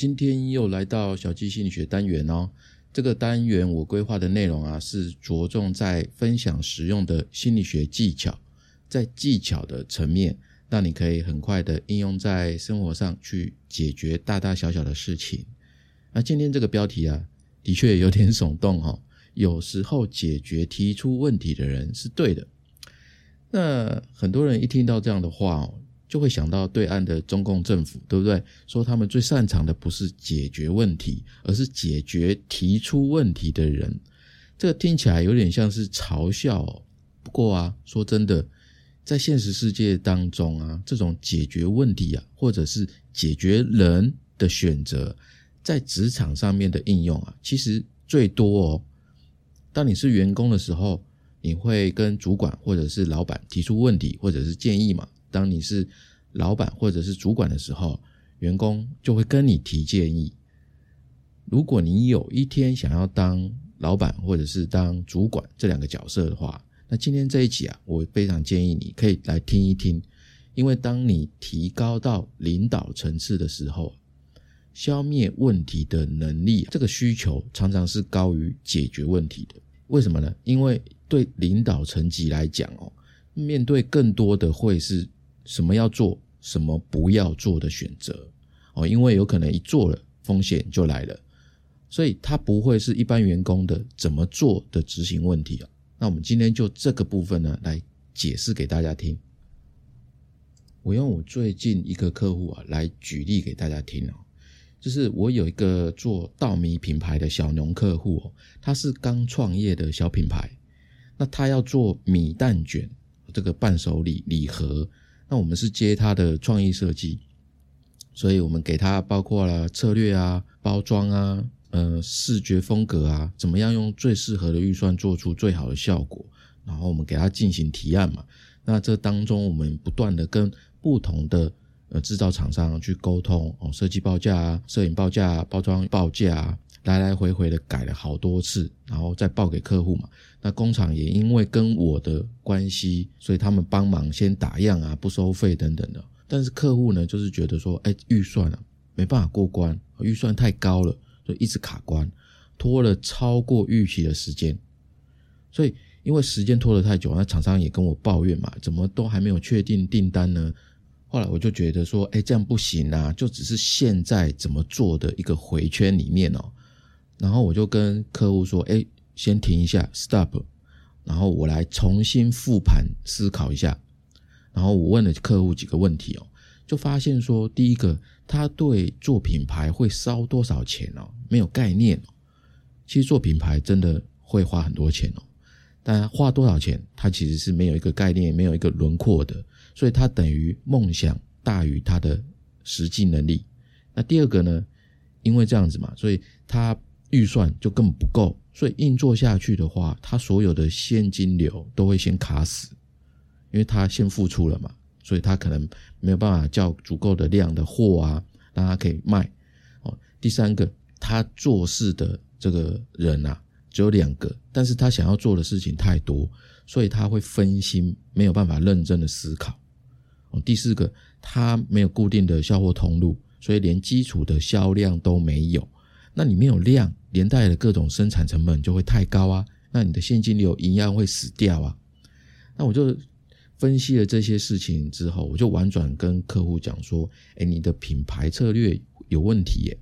今天又来到小鸡心理学单元哦。这个单元我规划的内容啊，是着重在分享实用的心理学技巧，在技巧的层面，让你可以很快的应用在生活上去解决大大小小的事情。那今天这个标题啊，的确有点耸动哈。有时候解决提出问题的人是对的。那很多人一听到这样的话哦。就会想到对岸的中共政府，对不对？说他们最擅长的不是解决问题，而是解决提出问题的人。这个听起来有点像是嘲笑。哦不过啊，说真的，在现实世界当中啊，这种解决问题啊，或者是解决人的选择，在职场上面的应用啊，其实最多哦。当你是员工的时候，你会跟主管或者是老板提出问题或者是建议嘛？当你是老板或者是主管的时候，员工就会跟你提建议。如果你有一天想要当老板或者是当主管这两个角色的话，那今天这一集啊，我非常建议你可以来听一听，因为当你提高到领导层次的时候，消灭问题的能力这个需求常常是高于解决问题的。为什么呢？因为对领导层级来讲哦，面对更多的会是。什么要做，什么不要做的选择哦，因为有可能一做了，风险就来了，所以它不会是一般员工的怎么做的执行问题啊。那我们今天就这个部分呢，来解释给大家听。我用我最近一个客户啊来举例给大家听哦，就是我有一个做稻米品牌的小农客户哦，他是刚创业的小品牌，那他要做米蛋卷这个伴手礼礼盒。那我们是接他的创意设计，所以我们给他包括了策略啊、包装啊、呃视觉风格啊，怎么样用最适合的预算做出最好的效果，然后我们给他进行提案嘛。那这当中我们不断的跟不同的呃制造厂商去沟通哦，设计报价啊、摄影报价啊、包装报价啊。来来回回的改了好多次，然后再报给客户嘛。那工厂也因为跟我的关系，所以他们帮忙先打样啊，不收费等等的。但是客户呢，就是觉得说，哎，预算啊没办法过关，预算太高了，所以一直卡关，拖了超过预期的时间。所以因为时间拖得太久，那厂商也跟我抱怨嘛，怎么都还没有确定订单呢？后来我就觉得说，哎，这样不行啊，就只是现在怎么做的一个回圈里面哦。然后我就跟客户说：“哎，先停一下，stop。然后我来重新复盘思考一下。然后我问了客户几个问题哦，就发现说，第一个，他对做品牌会烧多少钱哦，没有概念哦。其实做品牌真的会花很多钱哦，但花多少钱，他其实是没有一个概念，没有一个轮廓的。所以他等于梦想大于他的实际能力。那第二个呢，因为这样子嘛，所以他。预算就根本不够，所以硬做下去的话，他所有的现金流都会先卡死，因为他先付出了嘛，所以他可能没有办法叫足够的量的货啊，让他可以卖。哦，第三个，他做事的这个人啊，只有两个，但是他想要做的事情太多，所以他会分心，没有办法认真的思考。哦，第四个，他没有固定的销货通路，所以连基础的销量都没有。那你没有量，连带的各种生产成本就会太高啊，那你的现金流一样会死掉啊。那我就分析了这些事情之后，我就婉转跟客户讲说：，哎，你的品牌策略有问题耶，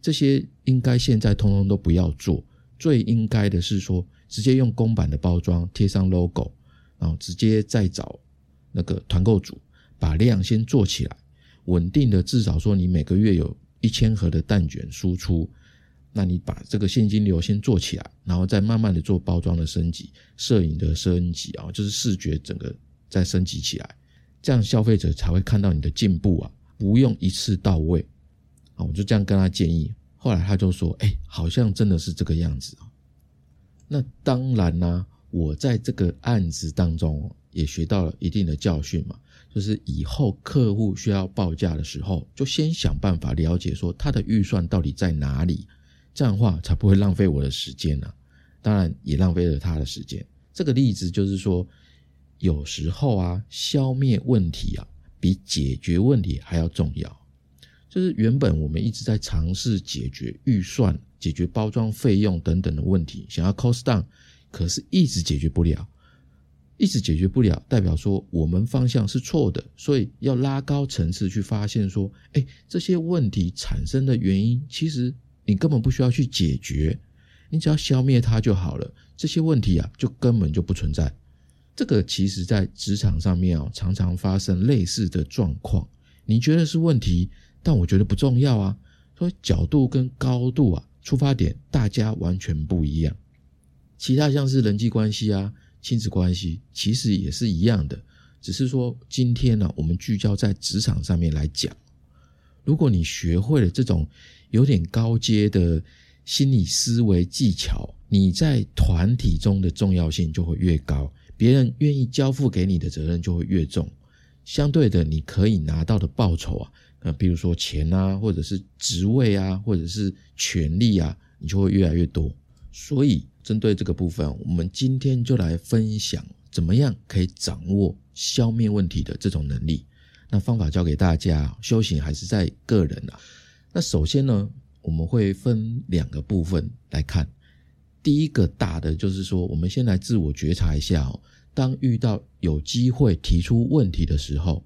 这些应该现在通通都不要做，最应该的是说，直接用公版的包装贴上 logo，然后直接再找那个团购组，把量先做起来，稳定的至少说你每个月有。一千盒的蛋卷输出，那你把这个现金流先做起来，然后再慢慢的做包装的升级、摄影的升级啊，就是视觉整个再升级起来，这样消费者才会看到你的进步啊，不用一次到位啊。我就这样跟他建议，后来他就说：“哎，好像真的是这个样子啊。”那当然呢，我在这个案子当中也学到了一定的教训嘛。就是以后客户需要报价的时候，就先想办法了解说他的预算到底在哪里，这样的话才不会浪费我的时间呢。当然也浪费了他的时间。这个例子就是说，有时候啊，消灭问题啊，比解决问题还要重要。就是原本我们一直在尝试解决预算、解决包装费用等等的问题，想要 cost down，可是一直解决不了，一直解决不了，代表说我们方向是错的，所以要拉高层次去发现说，哎，这些问题产生的原因，其实你根本不需要去解决，你只要消灭它就好了，这些问题啊就根本就不存在。这个其实在职场上面啊，常常发生类似的状况。你觉得是问题，但我觉得不重要啊。所以角度跟高度啊，出发点大家完全不一样。其他像是人际关系啊、亲子关系，其实也是一样的。只是说今天呢，我们聚焦在职场上面来讲。如果你学会了这种有点高阶的心理思维技巧，你在团体中的重要性就会越高，别人愿意交付给你的责任就会越重。相对的，你可以拿到的报酬啊，呃，比如说钱啊，或者是职位啊，或者是权利啊，你就会越来越多。所以，针对这个部分，我们今天就来分享怎么样可以掌握消灭问题的这种能力。那方法教给大家，修行还是在个人啊。那首先呢，我们会分两个部分来看。第一个大的就是说，我们先来自我觉察一下哦。当遇到有机会提出问题的时候，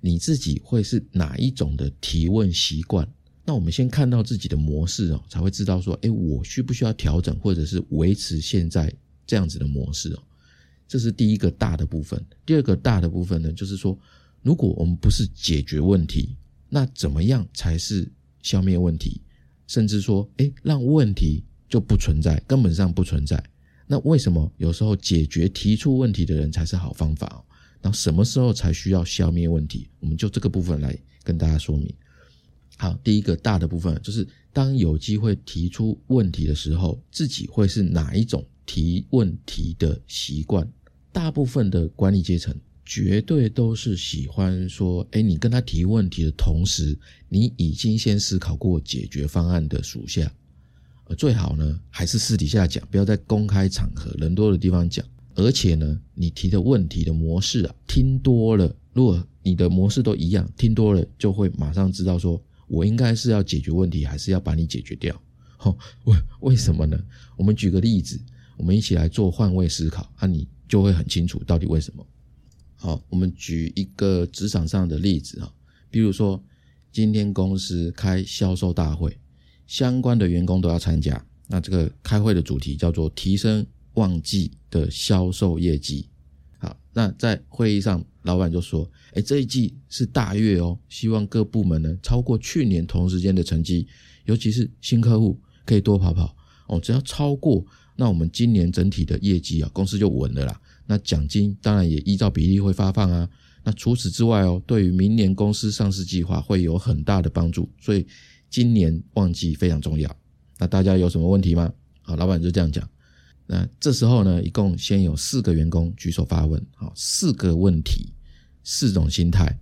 你自己会是哪一种的提问习惯？那我们先看到自己的模式哦，才会知道说，哎，我需不需要调整，或者是维持现在这样子的模式哦？这是第一个大的部分。第二个大的部分呢，就是说，如果我们不是解决问题，那怎么样才是消灭问题？甚至说，哎，让问题就不存在，根本上不存在。那为什么有时候解决提出问题的人才是好方法？那什么时候才需要消灭问题？我们就这个部分来跟大家说明。好，第一个大的部分就是当有机会提出问题的时候，自己会是哪一种提问题的习惯？大部分的管理阶层绝对都是喜欢说：“哎，你跟他提问题的同时，你已经先思考过解决方案的属下。”呃最好呢，还是私底下讲，不要在公开场合人多的地方讲。而且呢，你提的问题的模式啊，听多了，如果你的模式都一样，听多了就会马上知道说，我应该是要解决问题，还是要把你解决掉？哦，为为什么呢？我们举个例子，我们一起来做换位思考，那你就会很清楚到底为什么。好，我们举一个职场上的例子啊，比如说今天公司开销售大会。相关的员工都要参加。那这个开会的主题叫做提升旺季的销售业绩。好，那在会议上，老板就说：“哎，这一季是大月哦，希望各部门呢超过去年同时间的成绩，尤其是新客户可以多跑跑哦。只要超过，那我们今年整体的业绩啊，公司就稳了啦。那奖金当然也依照比例会发放啊。那除此之外哦，对于明年公司上市计划会有很大的帮助。所以。今年旺季非常重要，那大家有什么问题吗？好，老板就这样讲。那这时候呢，一共先有四个员工举手发问，好，四个问题，四种心态。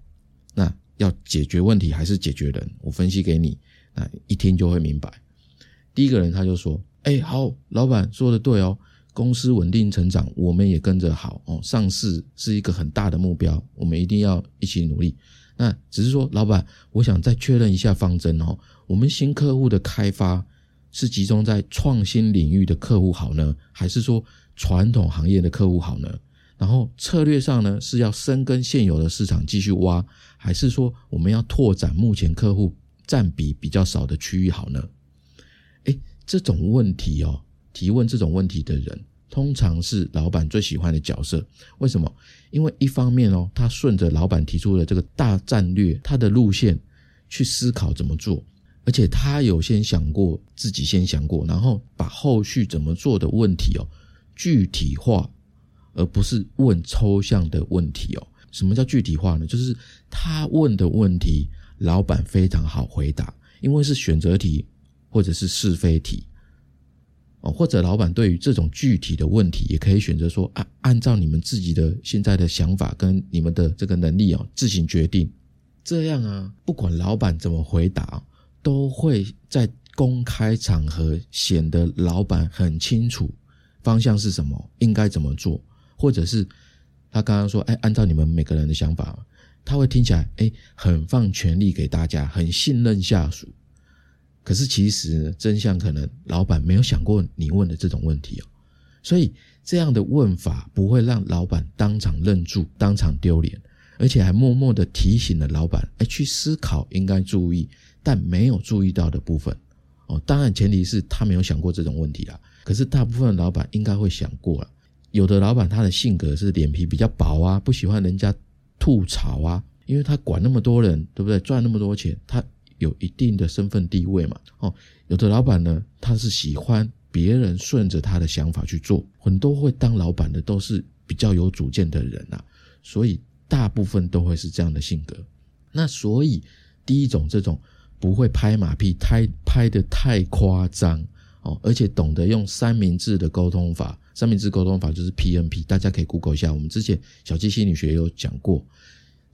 那要解决问题还是解决人？我分析给你，那一听就会明白。第一个人他就说：“哎，好，老板说的对哦，公司稳定成长，我们也跟着好哦。上市是一个很大的目标，我们一定要一起努力。那只是说，老板，我想再确认一下方针哦。”我们新客户的开发是集中在创新领域的客户好呢，还是说传统行业的客户好呢？然后策略上呢，是要深耕现有的市场继续挖，还是说我们要拓展目前客户占比比较少的区域好呢？哎，这种问题哦，提问这种问题的人，通常是老板最喜欢的角色。为什么？因为一方面哦，他顺着老板提出的这个大战略，他的路线去思考怎么做。而且他有先想过，自己先想过，然后把后续怎么做的问题哦具体化，而不是问抽象的问题哦。什么叫具体化呢？就是他问的问题，老板非常好回答，因为是选择题或者是是非题哦。或者老板对于这种具体的问题，也可以选择说啊，按照你们自己的现在的想法跟你们的这个能力哦，自行决定。这样啊，不管老板怎么回答。都会在公开场合显得老板很清楚方向是什么，应该怎么做，或者是他刚刚说，哎，按照你们每个人的想法，他会听起来哎，很放权力给大家，很信任下属。可是其实真相可能老板没有想过你问的这种问题哦，所以这样的问法不会让老板当场愣住、当场丢脸，而且还默默的提醒了老板，哎，去思考应该注意但没有注意到的部分哦。当然前提是他没有想过这种问题啦，可是大部分老板应该会想过了。有的老板他的性格是脸皮比较薄啊，不喜欢人家吐槽啊，因为他管那么多人，对不对？赚那么多钱，他。有一定的身份地位嘛？哦，有的老板呢，他是喜欢别人顺着他的想法去做，很多会当老板的都是比较有主见的人啊，所以大部分都会是这样的性格。那所以第一种这种不会拍马屁，太拍的太夸张哦，而且懂得用三明治的沟通法，三明治沟通法就是 PNP，大家可以 Google 一下，我们之前小鸡心理学有讲过。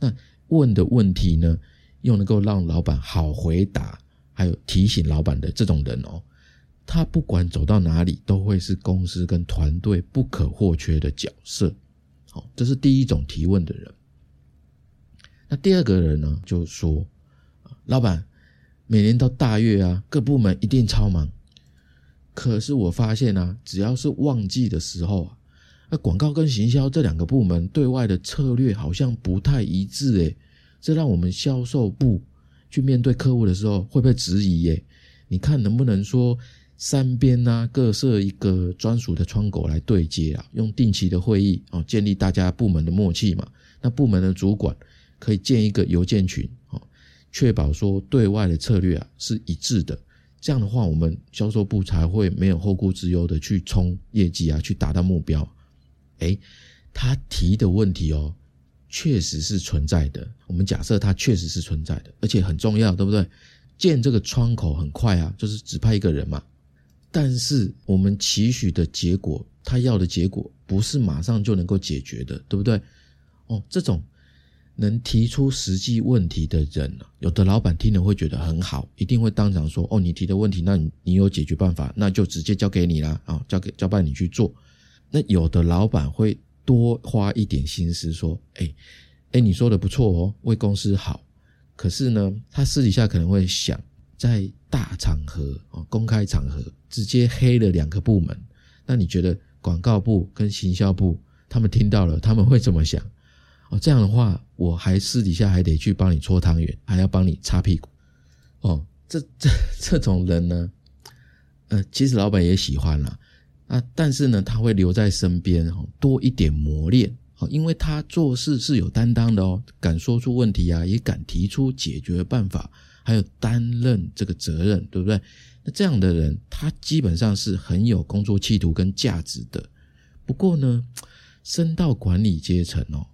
那问的问题呢？又能够让老板好回答，还有提醒老板的这种人哦，他不管走到哪里，都会是公司跟团队不可或缺的角色。好，这是第一种提问的人。那第二个人呢，就说：老板，每年到大月啊，各部门一定超忙。可是我发现啊，只要是旺季的时候啊，那广告跟行销这两个部门对外的策略好像不太一致诶。这让我们销售部去面对客户的时候会不会质疑？耶，你看能不能说三边呢各设一个专属的窗口来对接啊？用定期的会议哦，建立大家部门的默契嘛。那部门的主管可以建一个邮件群哦，确保说对外的策略啊是一致的。这样的话，我们销售部才会没有后顾之忧的去冲业绩啊，去达到目标。诶，他提的问题哦。确实是存在的。我们假设它确实是存在的，而且很重要，对不对？建这个窗口很快啊，就是只派一个人嘛。但是我们期许的结果，他要的结果不是马上就能够解决的，对不对？哦，这种能提出实际问题的人有的老板听了会觉得很好，一定会当场说：“哦，你提的问题，那你你有解决办法，那就直接交给你啦，啊，交给交办你去做。”那有的老板会。多花一点心思说，哎，哎，你说的不错哦，为公司好。可是呢，他私底下可能会想，在大场合哦，公开场合直接黑了两个部门，那你觉得广告部跟行销部他们听到了，他们会怎么想？哦，这样的话，我还私底下还得去帮你搓汤圆，还要帮你擦屁股。哦，这这这种人呢，呃，其实老板也喜欢了。啊但是呢，他会留在身边哦，多一点磨练哦，因为他做事是有担当的哦，敢说出问题啊，也敢提出解决办法，还有担任这个责任，对不对？那这样的人，他基本上是很有工作企图跟价值的。不过呢，升到管理阶层哦，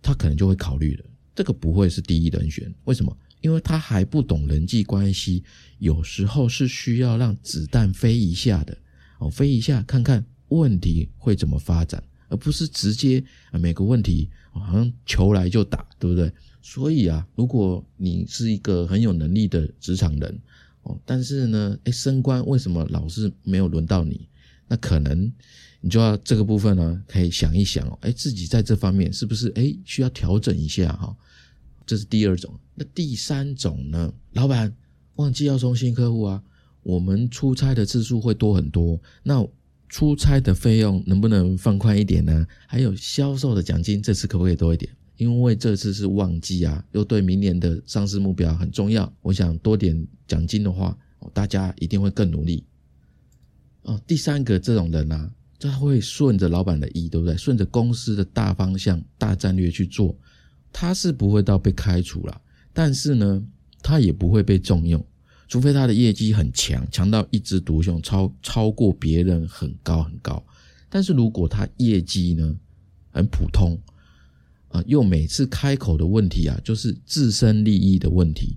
他可能就会考虑了，这个不会是第一人选。为什么？因为他还不懂人际关系，有时候是需要让子弹飞一下的。哦，飞一下看看问题会怎么发展，而不是直接啊每个问题好像球来就打，对不对？所以啊，如果你是一个很有能力的职场人哦，但是呢，哎，升官为什么老是没有轮到你？那可能你就要这个部分呢，可以想一想哦，哎，自己在这方面是不是哎需要调整一下哈？这是第二种。那第三种呢？老板忘记要送新客户啊？我们出差的次数会多很多，那出差的费用能不能放宽一点呢？还有销售的奖金，这次可不可以多一点？因为这次是旺季啊，又对明年的上市目标很重要。我想多点奖金的话，大家一定会更努力。哦，第三个这种人啊，他会顺着老板的意，对不对？顺着公司的大方向、大战略去做，他是不会到被开除了，但是呢，他也不会被重用。除非他的业绩很强，强到一枝独秀，超超过别人很高很高。但是如果他业绩呢很普通，啊，又每次开口的问题啊，就是自身利益的问题。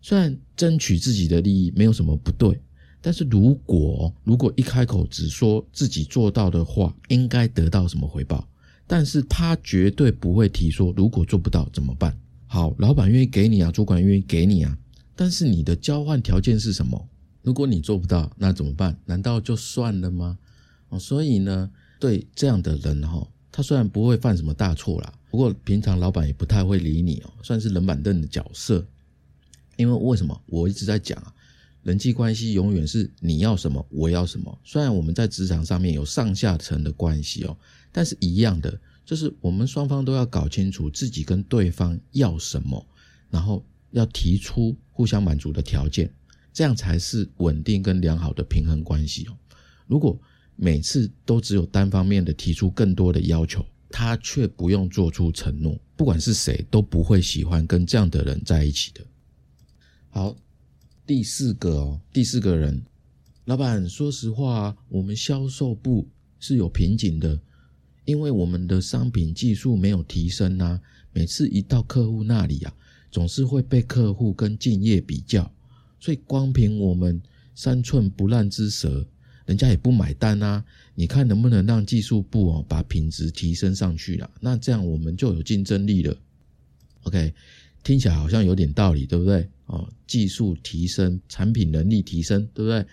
虽然争取自己的利益没有什么不对，但是如果如果一开口只说自己做到的话，应该得到什么回报，但是他绝对不会提说如果做不到怎么办。好，老板愿意给你啊，主管愿意给你啊。但是你的交换条件是什么？如果你做不到，那怎么办？难道就算了吗？哦，所以呢，对这样的人哈，他虽然不会犯什么大错啦，不过平常老板也不太会理你哦，算是冷板凳的角色。因为为什么？我一直在讲啊，人际关系永远是你要什么，我要什么。虽然我们在职场上面有上下层的关系哦，但是一样的，就是我们双方都要搞清楚自己跟对方要什么，然后要提出互相满足的条件，这样才是稳定跟良好的平衡关系哦。如果每次都只有单方面的提出更多的要求，他却不用做出承诺，不管是谁都不会喜欢跟这样的人在一起的。好，第四个哦，第四个人，老板，说实话，我们销售部是有瓶颈的，因为我们的商品技术没有提升呐，每次一到客户那里啊，总是会被客户跟敬业比较，所以光凭我们三寸不烂之舌。人家也不买单啊！你看能不能让技术部哦把品质提升上去了？那这样我们就有竞争力了。OK，听起来好像有点道理，对不对？哦，技术提升，产品能力提升，对不对？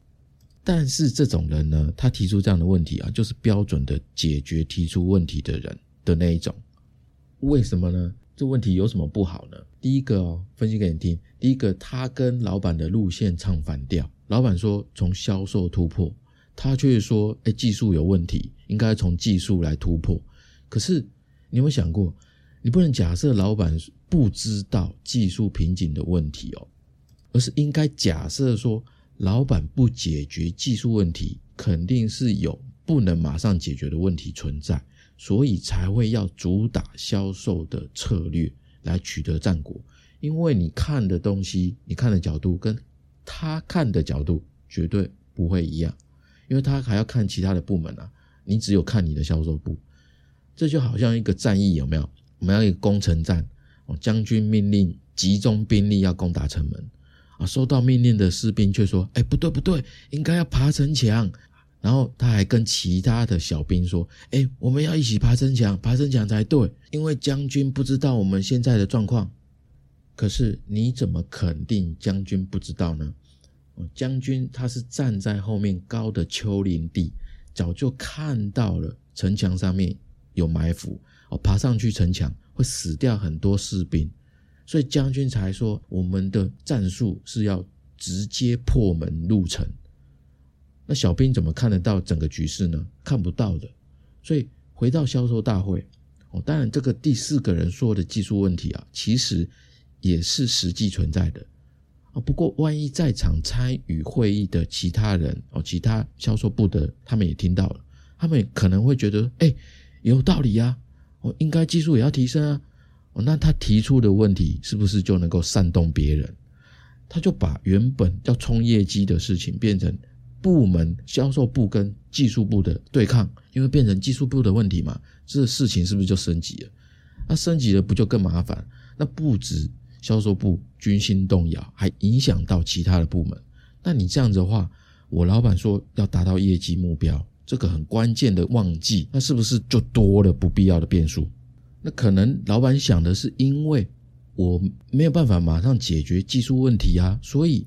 但是这种人呢，他提出这样的问题啊，就是标准的解决提出问题的人的那一种。为什么呢？这问题有什么不好呢？第一个哦，分析给你听。第一个，他跟老板的路线唱反调。老板说从销售突破。他却说：“哎，技术有问题，应该从技术来突破。可是，你有没有想过，你不能假设老板不知道技术瓶颈的问题哦，而是应该假设说，老板不解决技术问题，肯定是有不能马上解决的问题存在，所以才会要主打销售的策略来取得战果。因为你看的东西，你看的角度跟他看的角度绝对不会一样。”因为他还要看其他的部门啊，你只有看你的销售部，这就好像一个战役有没有？我们要一个攻城战哦，将军命令集中兵力要攻打城门啊，收到命令的士兵却说：“哎，不对不对，应该要爬城墙。”然后他还跟其他的小兵说：“哎，我们要一起爬城墙，爬城墙才对，因为将军不知道我们现在的状况。可是你怎么肯定将军不知道呢？”将军他是站在后面高的丘陵地，早就看到了城墙上面有埋伏，哦，爬上去城墙会死掉很多士兵，所以将军才说我们的战术是要直接破门入城。那小兵怎么看得到整个局势呢？看不到的。所以回到销售大会，哦，当然这个第四个人说的技术问题啊，其实也是实际存在的啊。不过，万一在场参与会议的其他人哦，其他销售部的他们也听到了，他们可能会觉得，哎，有道理呀，我应该技术也要提升啊。哦，那他提出的问题是不是就能够煽动别人？他就把原本要冲业绩的事情变成部门销售部跟技术部的对抗，因为变成技术部的问题嘛，这事情是不是就升级了？那升级了不就更麻烦？那不止。销售部军心动摇，还影响到其他的部门。那你这样子的话，我老板说要达到业绩目标，这个很关键的旺季，那是不是就多了不必要的变数？那可能老板想的是，因为我没有办法马上解决技术问题啊，所以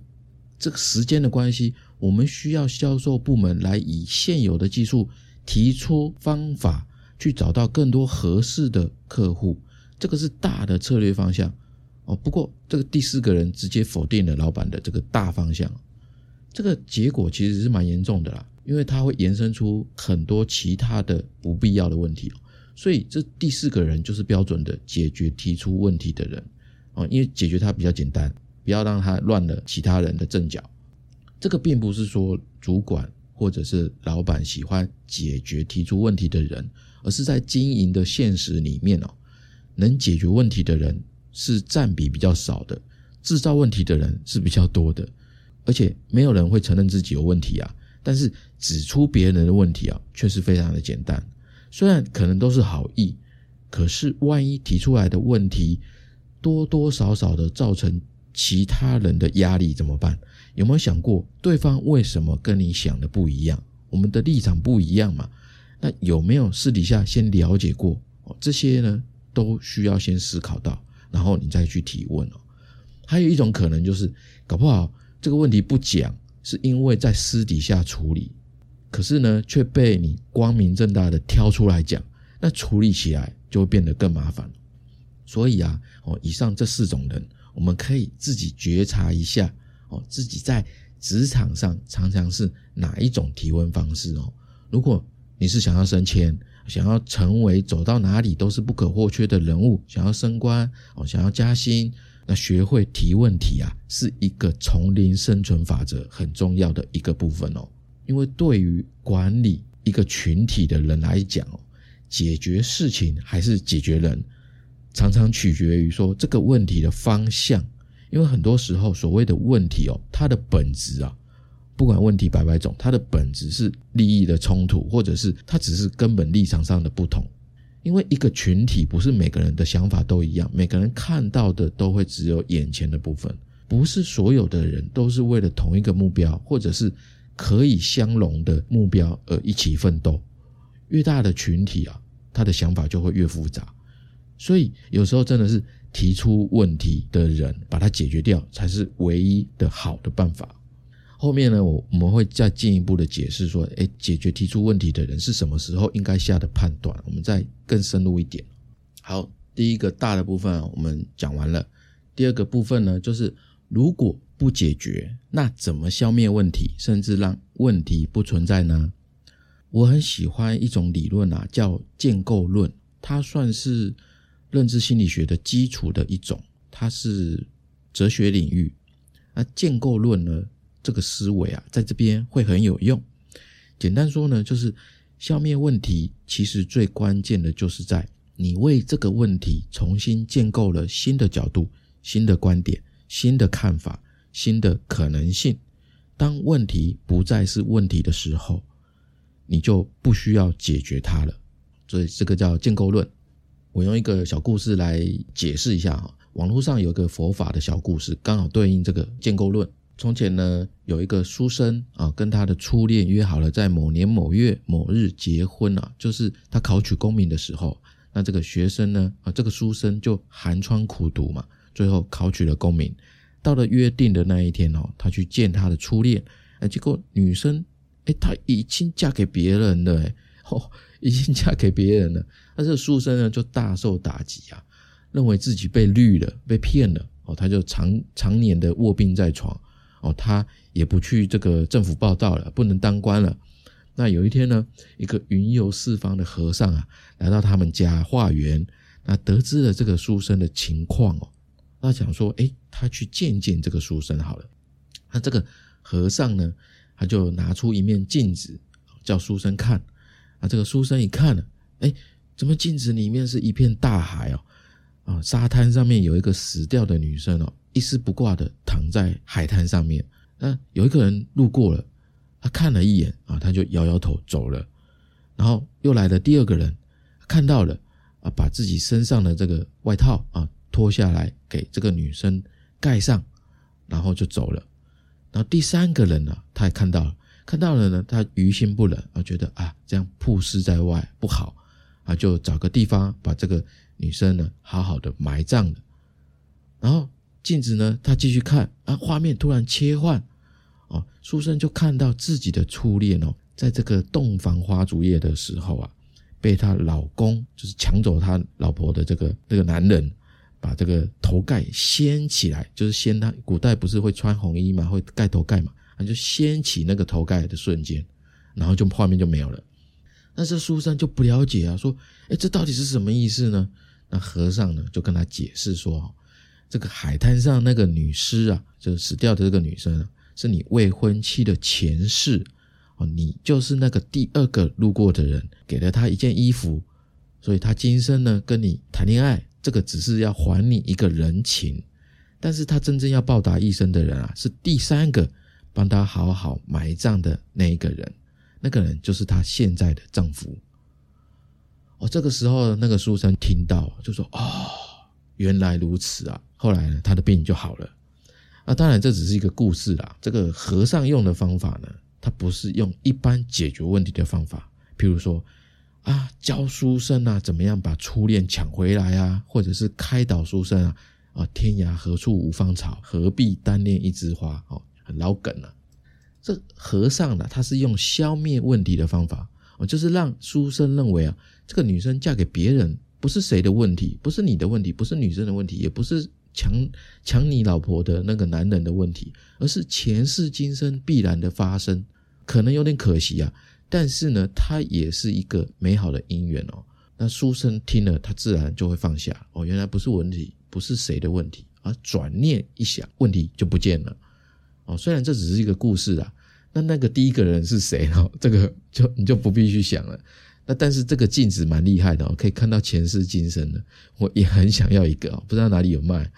这个时间的关系，我们需要销售部门来以现有的技术提出方法，去找到更多合适的客户。这个是大的策略方向。哦，不过这个第四个人直接否定了老板的这个大方向，这个结果其实是蛮严重的啦，因为它会延伸出很多其他的不必要的问题所以这第四个人就是标准的解决提出问题的人哦，因为解决它比较简单，不要让他乱了其他人的阵脚。这个并不是说主管或者是老板喜欢解决提出问题的人，而是在经营的现实里面哦，能解决问题的人。是占比比较少的，制造问题的人是比较多的，而且没有人会承认自己有问题啊。但是指出别人的问题啊，却是非常的简单。虽然可能都是好意，可是万一提出来的问题多多少少的造成其他人的压力怎么办？有没有想过对方为什么跟你想的不一样？我们的立场不一样嘛？那有没有私底下先了解过？哦这些呢，都需要先思考到。然后你再去提问哦。还有一种可能就是，搞不好这个问题不讲，是因为在私底下处理，可是呢却被你光明正大的挑出来讲，那处理起来就会变得更麻烦。所以啊，哦，以上这四种人，我们可以自己觉察一下，哦，自己在职场上常常是哪一种提问方式哦。如果你是想要升迁，想要成为走到哪里都是不可或缺的人物，想要升官哦，想要加薪，那学会提问题啊，是一个丛林生存法则很重要的一个部分哦。因为对于管理一个群体的人来讲哦，解决事情还是解决人，常常取决于说这个问题的方向。因为很多时候所谓的问题哦，它的本质啊。不管问题百百种，它的本质是利益的冲突，或者是它只是根本立场上的不同。因为一个群体不是每个人的想法都一样，每个人看到的都会只有眼前的部分，不是所有的人都是为了同一个目标，或者是可以相容的目标而一起奋斗。越大的群体啊，他的想法就会越复杂。所以有时候真的是提出问题的人把它解决掉，才是唯一的好的办法。后面呢，我我们会再进一步的解释说，哎，解决提出问题的人是什么时候应该下的判断，我们再更深入一点。好，第一个大的部分我们讲完了，第二个部分呢，就是如果不解决，那怎么消灭问题，甚至让问题不存在呢？我很喜欢一种理论啊，叫建构论，它算是认知心理学的基础的一种，它是哲学领域。那建构论呢？这个思维啊，在这边会很有用。简单说呢，就是消灭问题，其实最关键的就是在你为这个问题重新建构了新的角度、新的观点、新的看法、新的可能性。当问题不再是问题的时候，你就不需要解决它了。所以这个叫建构论。我用一个小故事来解释一下哈。网络上有一个佛法的小故事，刚好对应这个建构论。从前呢，有一个书生啊，跟他的初恋约好了在某年某月某日结婚啊，就是他考取功名的时候。那这个学生呢，啊，这个书生就寒窗苦读嘛，最后考取了功名。到了约定的那一天哦，他去见他的初恋，哎，结果女生，哎，她已经嫁给别人了，哎，哦，已经嫁给别人了。那这个书生呢，就大受打击啊，认为自己被绿了，被骗了，哦，他就常常年的卧病在床。哦，他也不去这个政府报道了，不能当官了。那有一天呢，一个云游四方的和尚啊，来到他们家化缘，那得知了这个书生的情况哦，那想说，哎，他去见见这个书生好了。那这个和尚呢，他就拿出一面镜子，叫书生看。啊，这个书生一看呢，哎，怎么镜子里面是一片大海哦？啊，沙滩上面有一个死掉的女生哦。一丝不挂的躺在海滩上面，那有一个人路过了，他看了一眼啊，他就摇摇头走了。然后又来了第二个人，看到了啊，把自己身上的这个外套啊脱下来给这个女生盖上，然后就走了。然后第三个人呢，他也看到了，看到了呢，他于心不忍啊，觉得啊这样曝尸在外不好啊，就找个地方把这个女生呢好好的埋葬了，然后。镜子呢？他继续看啊，画面突然切换，哦，书生就看到自己的初恋哦，在这个洞房花烛夜的时候啊，被她老公就是抢走他老婆的这个这个男人，把这个头盖掀起来，就是掀他古代不是会穿红衣嘛，会盖头盖嘛，就掀起那个头盖的瞬间，然后就画面就没有了。但是书生就不了解啊，说，哎，这到底是什么意思呢？那和尚呢就跟他解释说。这个海滩上那个女尸啊，就是死掉的这个女生，是你未婚妻的前世哦，你就是那个第二个路过的人，给了她一件衣服，所以她今生呢跟你谈恋爱，这个只是要还你一个人情，但是她真正要报答一生的人啊，是第三个帮她好好埋葬的那一个人，那个人就是她现在的丈夫。哦，这个时候那个书生听到就说：“哦，原来如此啊。”后来呢，他的病就好了。啊，当然这只是一个故事啦。这个和尚用的方法呢，他不是用一般解决问题的方法，譬如说啊，教书生啊怎么样把初恋抢回来啊，或者是开导书生啊，啊，天涯何处无芳草，何必单恋一枝花？哦，老梗了。这和尚呢，他是用消灭问题的方法。哦，就是让书生认为啊，这个女生嫁给别人不是谁的问题，不是你的问题，不是女生的问题，也不是抢抢你老婆的那个男人的问题，而是前世今生必然的发生，可能有点可惜啊，但是呢，它也是一个美好的姻缘哦。那书生听了，他自然就会放下哦，原来不是问题，不是谁的问题，而转念一想，问题就不见了哦。虽然这只是一个故事啊。那那个第一个人是谁哦？这个就你就不必去想了。那但是这个镜子蛮厉害的哦，可以看到前世今生的。我也很想要一个哦，不知道哪里有卖。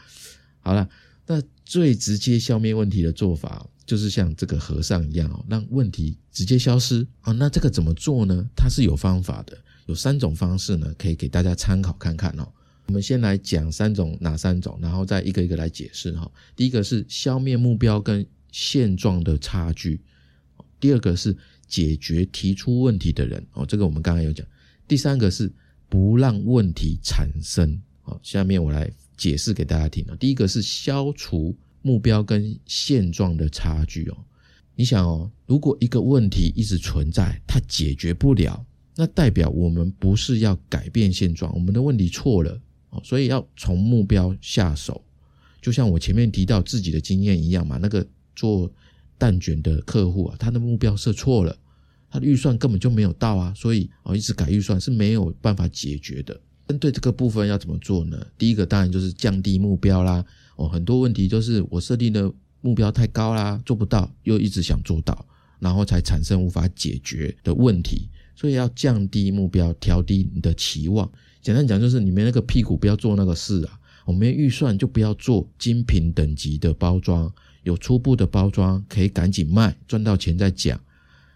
好了，那最直接消灭问题的做法，就是像这个和尚一样哦，让问题直接消失哦。那这个怎么做呢？它是有方法的，有三种方式呢，可以给大家参考看看哦。我们先来讲三种哪三种，然后再一个一个来解释哈。第一个是消灭目标跟现状的差距。第二个是解决提出问题的人哦，这个我们刚刚有讲。第三个是不让问题产生哦。下面我来解释给大家听哦。第一个是消除目标跟现状的差距哦。你想哦，如果一个问题一直存在，它解决不了，那代表我们不是要改变现状，我们的问题错了哦，所以要从目标下手。就像我前面提到自己的经验一样嘛，那个做。蛋卷的客户啊，他的目标设错了，他的预算根本就没有到啊，所以哦一直改预算是没有办法解决的。针对这个部分要怎么做呢？第一个当然就是降低目标啦。哦，很多问题就是我设定的目标太高啦，做不到，又一直想做到，然后才产生无法解决的问题。所以要降低目标，调低你的期望。简单讲就是你们那个屁股不要做那个事啊，我们预算就不要做精品等级的包装。有初步的包装，可以赶紧卖，赚到钱再讲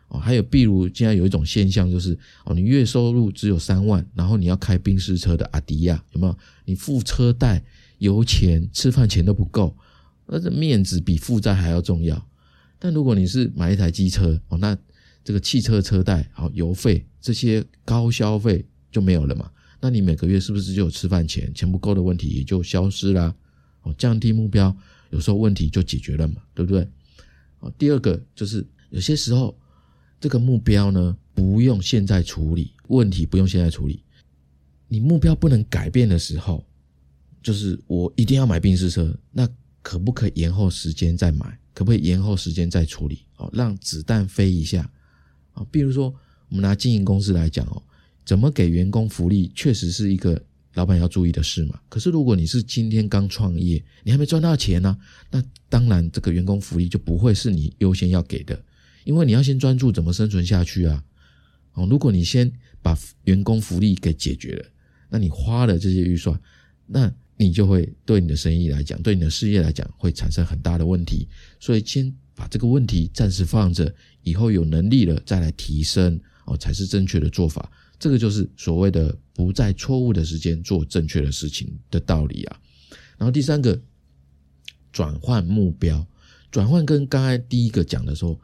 哦。还有，比如现在有一种现象，就是哦，你月收入只有三万，然后你要开宾士车的阿迪亚，有没有？你付车贷、油钱、吃饭钱都不够，那这面子比负债还要重要。但如果你是买一台机车哦，那这个汽车车贷、好油费这些高消费就没有了嘛？那你每个月是不是就有吃饭钱？钱不够的问题也就消失啦。哦，降低目标。有时候问题就解决了嘛，对不对？哦，第二个就是有些时候这个目标呢，不用现在处理，问题不用现在处理。你目标不能改变的时候，就是我一定要买宾士车，那可不可以延后时间再买？可不可以延后时间再处理？哦，让子弹飞一下啊！比如说，我们拿经营公司来讲哦，怎么给员工福利，确实是一个。老板要注意的事嘛？可是如果你是今天刚创业，你还没赚到钱呢，那当然这个员工福利就不会是你优先要给的，因为你要先专注怎么生存下去啊。哦，如果你先把员工福利给解决了，那你花了这些预算，那你就会对你的生意来讲，对你的事业来讲会产生很大的问题。所以先把这个问题暂时放着，以后有能力了再来提升哦，才是正确的做法。这个就是所谓的不在错误的时间做正确的事情的道理啊。然后第三个，转换目标，转换跟刚才第一个讲的时候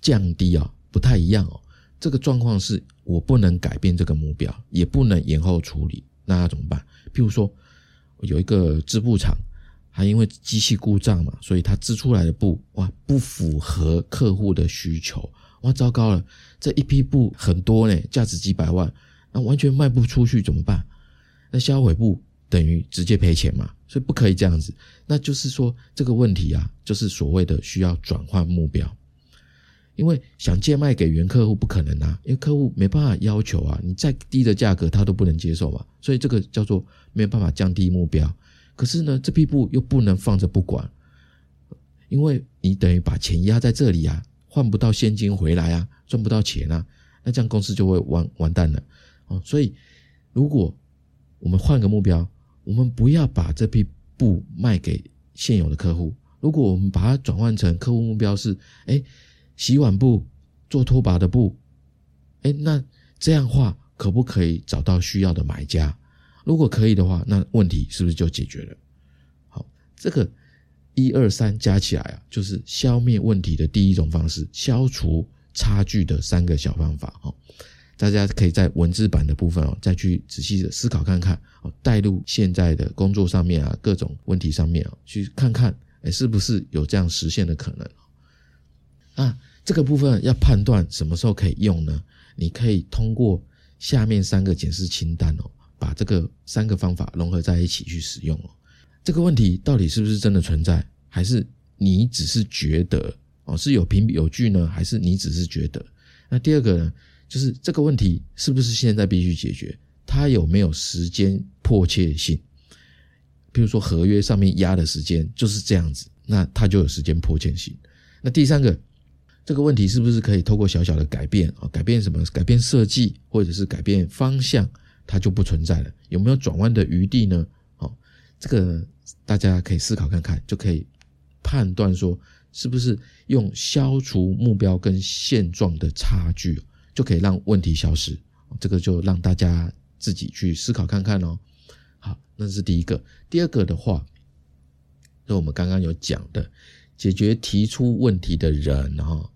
降低啊不太一样哦。这个状况是我不能改变这个目标，也不能延后处理，那要怎么办？譬如说有一个织布厂，它因为机器故障嘛，所以它织出来的布哇不符合客户的需求。哇，糟糕了！这一批布很多呢，价值几百万，那完全卖不出去怎么办？那销毁布等于直接赔钱嘛，所以不可以这样子。那就是说这个问题啊，就是所谓的需要转换目标，因为想贱卖给原客户不可能啊，因为客户没办法要求啊，你再低的价格他都不能接受嘛，所以这个叫做没有办法降低目标。可是呢，这批布又不能放着不管，因为你等于把钱压在这里啊。换不到现金回来啊，赚不到钱啊，那这样公司就会完完蛋了哦。所以，如果我们换个目标，我们不要把这批布卖给现有的客户。如果我们把它转换成客户目标是，哎，洗碗布、做拖把的布，哎，那这样话可不可以找到需要的买家？如果可以的话，那问题是不是就解决了？好，这个。一二三加起来啊，就是消灭问题的第一种方式，消除差距的三个小方法哦。大家可以在文字版的部分哦，再去仔细的思考看看哦，带入现在的工作上面啊，各种问题上面啊，去看看，哎，是不是有这样实现的可能啊？这个部分要判断什么时候可以用呢？你可以通过下面三个检视清单哦，把这个三个方法融合在一起去使用哦。这个问题到底是不是真的存在，还是你只是觉得哦是有凭有据呢？还是你只是觉得？那第二个呢，就是这个问题是不是现在必须解决？它有没有时间迫切性？比如说合约上面压的时间就是这样子，那它就有时间迫切性。那第三个，这个问题是不是可以透过小小的改变啊，改变什么？改变设计或者是改变方向，它就不存在了？有没有转弯的余地呢？这个大家可以思考看看，就可以判断说是不是用消除目标跟现状的差距，就可以让问题消失。这个就让大家自己去思考看看哦。好，那是第一个。第二个的话，就我们刚刚有讲的，解决提出问题的人哈。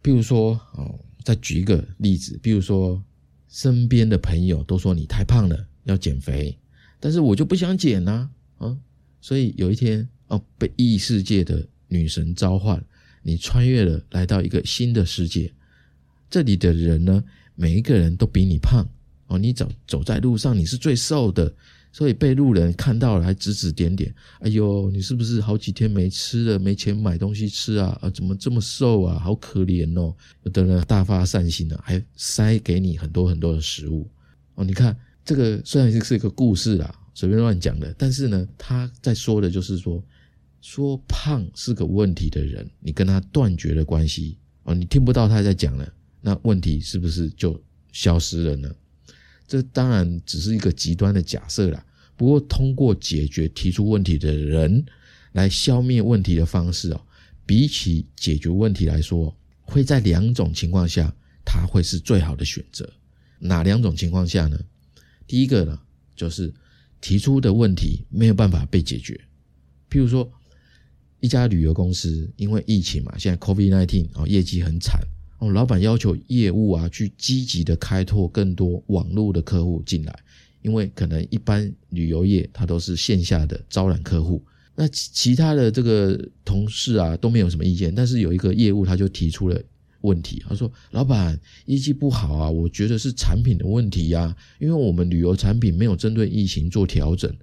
比如说哦，再举一个例子，比如说身边的朋友都说你太胖了，要减肥，但是我就不想减呐啊。所以有一天哦，被异世界的女神召唤，你穿越了，来到一个新的世界，这里的人呢，每一个人都比你胖。哦，你走走在路上，你是最瘦的，所以被路人看到了还指指点点。哎呦，你是不是好几天没吃了，没钱买东西吃啊？啊，怎么这么瘦啊？好可怜哦！有的人大发善心的，还塞给你很多很多的食物。哦，你看这个虽然是一个故事啦，随便乱讲的，但是呢，他在说的就是说，说胖是个问题的人，你跟他断绝了关系哦，你听不到他在讲了，那问题是不是就消失了呢？这当然只是一个极端的假设啦。不过，通过解决提出问题的人来消灭问题的方式哦，比起解决问题来说，会在两种情况下，他会是最好的选择。哪两种情况下呢？第一个呢，就是提出的问题没有办法被解决。譬如说，一家旅游公司因为疫情嘛，现在 COVID-19 哦，业绩很惨。哦，老板要求业务啊，去积极的开拓更多网络的客户进来，因为可能一般旅游业它都是线下的招揽客户，那其他的这个同事啊都没有什么意见，但是有一个业务他就提出了问题，他说：“老板业绩不好啊，我觉得是产品的问题呀，因为我们旅游产品没有针对疫情做调整，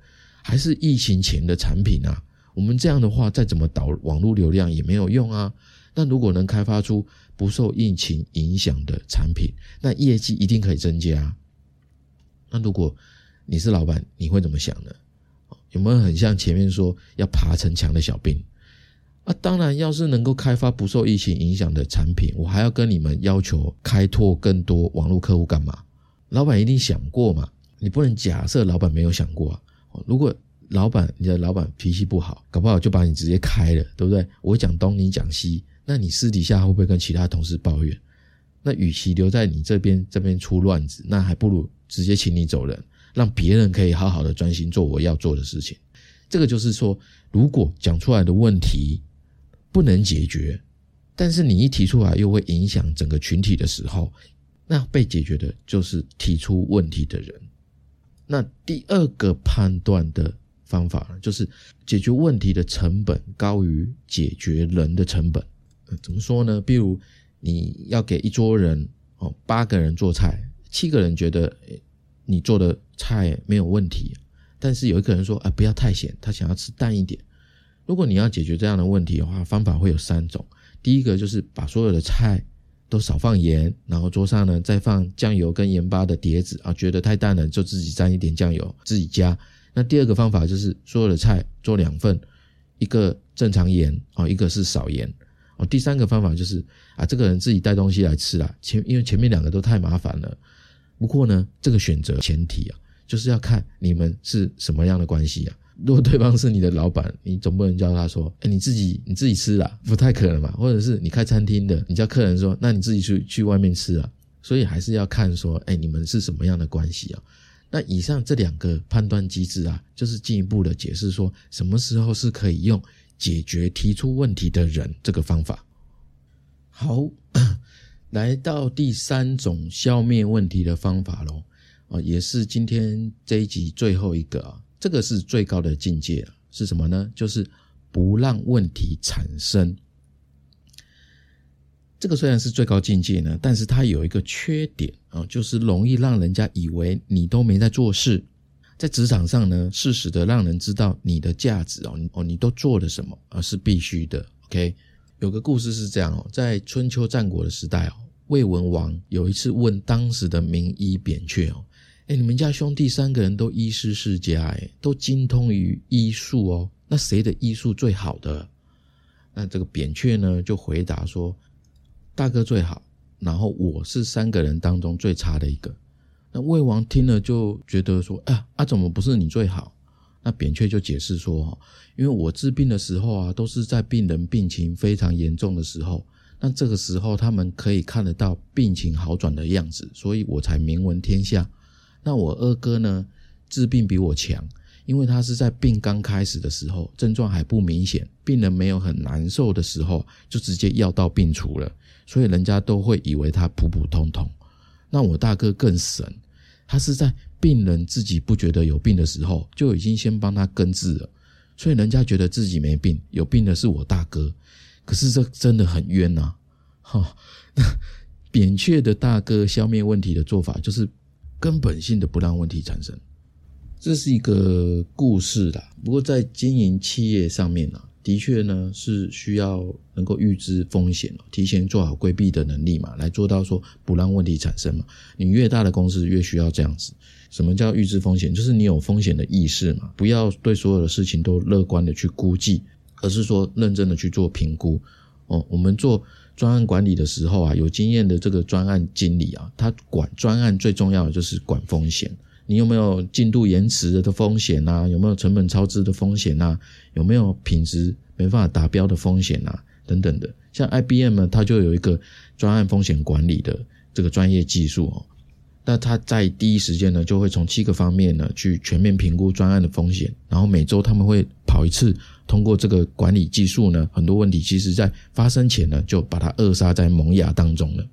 还是疫情前的产品啊，我们这样的话再怎么导网络流量也没有用啊。”那如果能开发出不受疫情影响的产品，那业绩一定可以增加。那如果你是老板，你会怎么想呢？有没有很像前面说要爬城墙的小兵？啊，当然，要是能够开发不受疫情影响的产品，我还要跟你们要求开拓更多网络客户干嘛？老板一定想过嘛？你不能假设老板没有想过啊。如果老板你的老板脾气不好，搞不好就把你直接开了，对不对？我讲东，你讲西。那你私底下会不会跟其他同事抱怨？那与其留在你这边这边出乱子，那还不如直接请你走人，让别人可以好好的专心做我要做的事情。这个就是说，如果讲出来的问题不能解决，但是你一提出来又会影响整个群体的时候，那被解决的就是提出问题的人。那第二个判断的方法，就是解决问题的成本高于解决人的成本。呃怎么说呢？比如你要给一桌人哦，八个人做菜，七个人觉得你做的菜没有问题，但是有一个人说啊，不要太咸，他想要吃淡一点。如果你要解决这样的问题的话，方法会有三种。第一个就是把所有的菜都少放盐，然后桌上呢再放酱油跟盐巴的碟子啊，觉得太淡了就自己沾一点酱油自己加。那第二个方法就是所有的菜做两份，一个正常盐哦，一个是少盐。哦第三个方法就是啊，这个人自己带东西来吃啦。前因为前面两个都太麻烦了。不过呢，这个选择前提啊，就是要看你们是什么样的关系啊。如果对方是你的老板，你总不能叫他说：“哎，你自己你自己吃啦，不太可能嘛。”或者是你开餐厅的，你叫客人说：“那你自己去去外面吃啊。”所以还是要看说：“哎，你们是什么样的关系啊？”那以上这两个判断机制啊，就是进一步的解释说，什么时候是可以用。解决提出问题的人这个方法，好，来到第三种消灭问题的方法喽，啊，也是今天这一集最后一个啊，这个是最高的境界是什么呢？就是不让问题产生。这个虽然是最高境界呢，但是它有一个缺点啊，就是容易让人家以为你都没在做事。在职场上呢，适时的让人知道你的价值哦，哦，你都做了什么，而是必须的。OK，有个故事是这样哦，在春秋战国的时代哦，魏文王有一次问当时的名医扁鹊哦，哎，你们家兄弟三个人都医师世家，哎，都精通于医术哦，那谁的医术最好的？那这个扁鹊呢就回答说。大哥最好，然后我是三个人当中最差的一个。那魏王听了就觉得说：“啊啊，怎么不是你最好？”那扁鹊就解释说：“因为我治病的时候啊，都是在病人病情非常严重的时候，那这个时候他们可以看得到病情好转的样子，所以我才名闻天下。那我二哥呢，治病比我强。”因为他是在病刚开始的时候，症状还不明显，病人没有很难受的时候，就直接药到病除了，所以人家都会以为他普普通通。那我大哥更神，他是在病人自己不觉得有病的时候，就已经先帮他根治了，所以人家觉得自己没病，有病的是我大哥。可是这真的很冤呐！哈，扁鹊的大哥消灭问题的做法，就是根本性的不让问题产生。这是一个故事啦，不过在经营企业上面呢，的确呢是需要能够预知风险提前做好规避的能力嘛，来做到说不让问题产生嘛。你越大的公司越需要这样子。什么叫预知风险？就是你有风险的意识嘛，不要对所有的事情都乐观的去估计，而是说认真的去做评估。哦，我们做专案管理的时候啊，有经验的这个专案经理啊，他管专案最重要的就是管风险。你有没有进度延迟的风险呐？有没有成本超支的风险呐？有没有品质没办法达标的风险呐？等等的，像 IBM 呢，它就有一个专案风险管理的这个专业技术哦。那它在第一时间呢，就会从七个方面呢去全面评估专案的风险，然后每周他们会跑一次，通过这个管理技术呢，很多问题其实在发生前呢，就把它扼杀在萌芽当中了。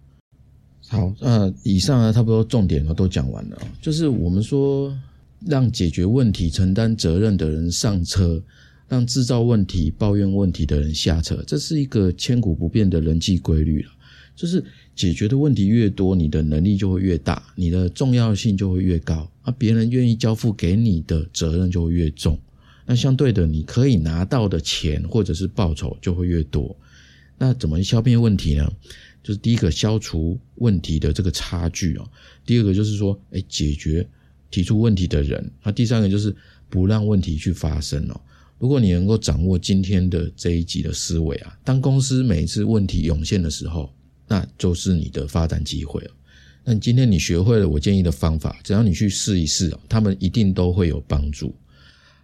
好，那以上呢，差不多重点呢都讲完了。就是我们说，让解决问题、承担责任的人上车，让制造问题、抱怨问题的人下车，这是一个千古不变的人际规律了。就是解决的问题越多，你的能力就会越大，你的重要性就会越高，那别人愿意交付给你的责任就会越重。那相对的，你可以拿到的钱或者是报酬就会越多。那怎么消灭问题呢？就是第一个消除问题的这个差距哦，第二个就是说，哎，解决提出问题的人，那第三个就是不让问题去发生哦。如果你能够掌握今天的这一集的思维啊，当公司每一次问题涌现的时候，那就是你的发展机会了。那今天你学会了我建议的方法，只要你去试一试哦，他们一定都会有帮助。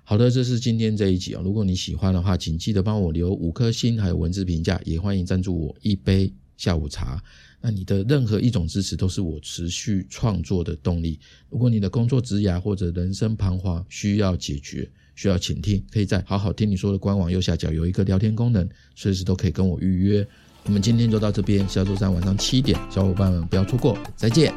好的，这是今天这一集啊。如果你喜欢的话，请记得帮我留五颗星，还有文字评价，也欢迎赞助我一杯。下午茶，那你的任何一种支持都是我持续创作的动力。如果你的工作职涯或者人生彷徨需要解决，需要倾听，可以在好好听你说的官网右下角有一个聊天功能，随时都可以跟我预约。我们今天就到这边，下周三晚上七点，小伙伴们不要错过，再见。